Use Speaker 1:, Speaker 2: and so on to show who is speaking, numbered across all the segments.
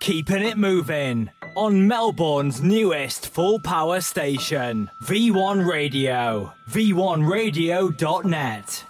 Speaker 1: Keeping it moving on Melbourne's newest full power station, V1 Radio, v1radio.net.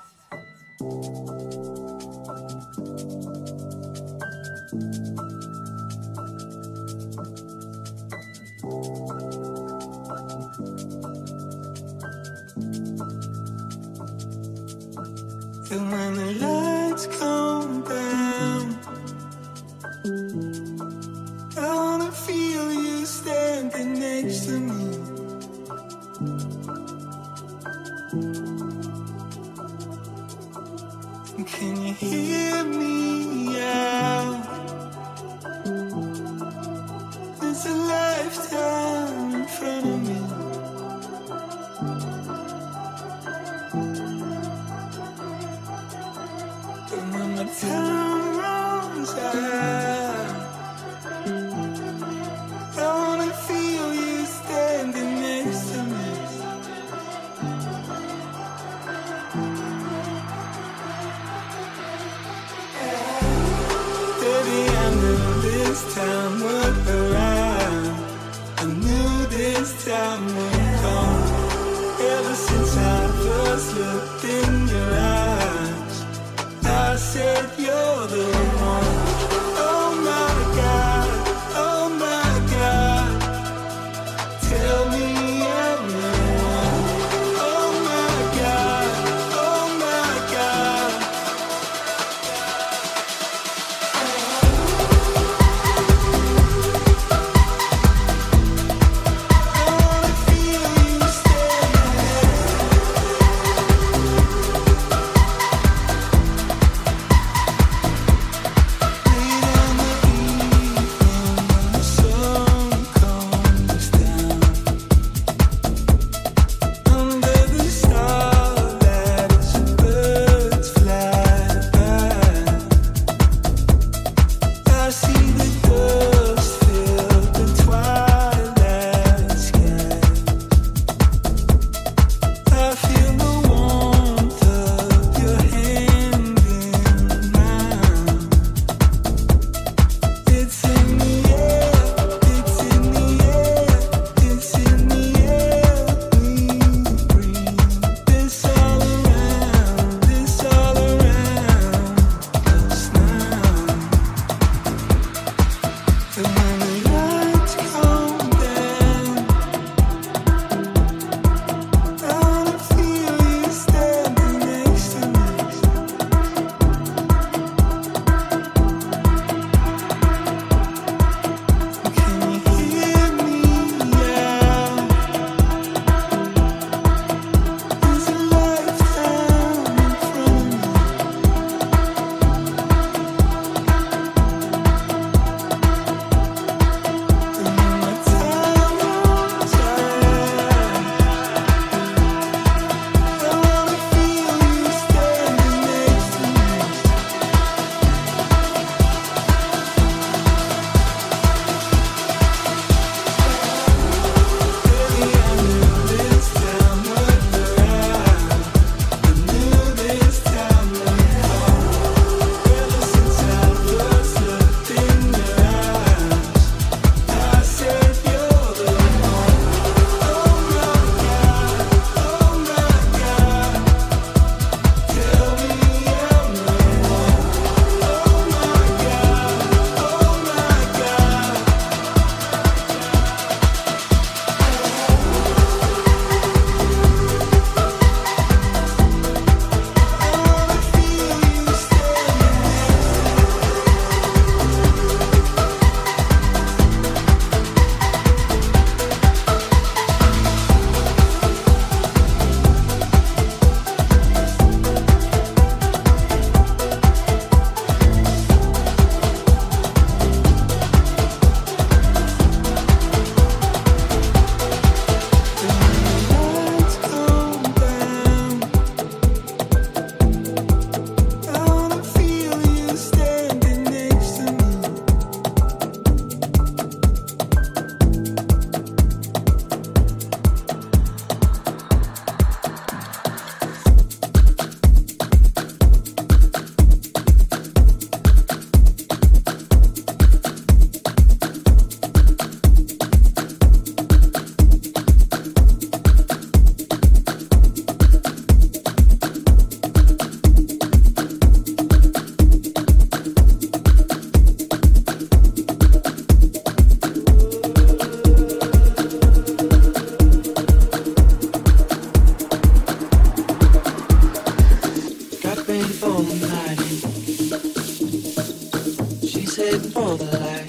Speaker 2: Heading for the light,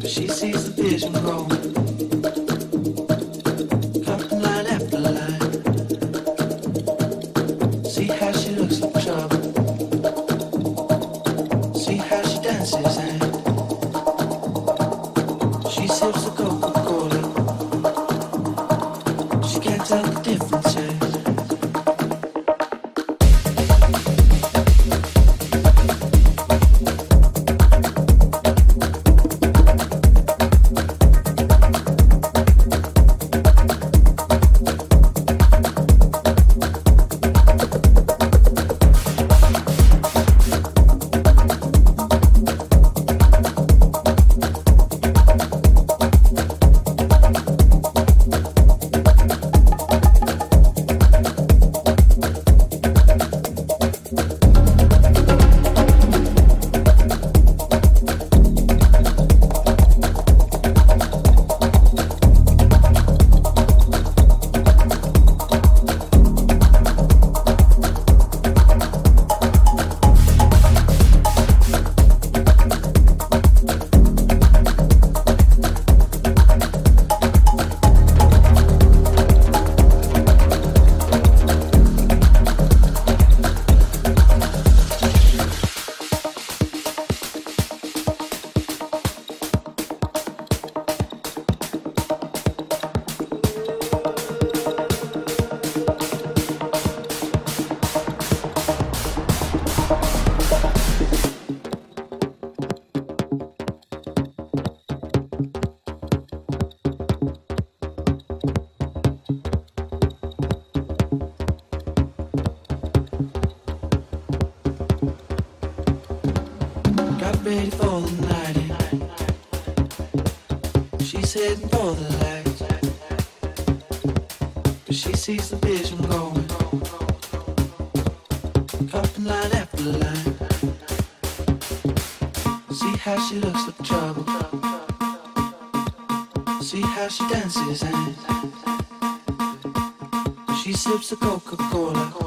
Speaker 2: but she sees the vision growing. didn't the light. But she sees the vision going. Dropping line after line. See how she looks for trouble. See how she dances and she sips a Coca-Cola.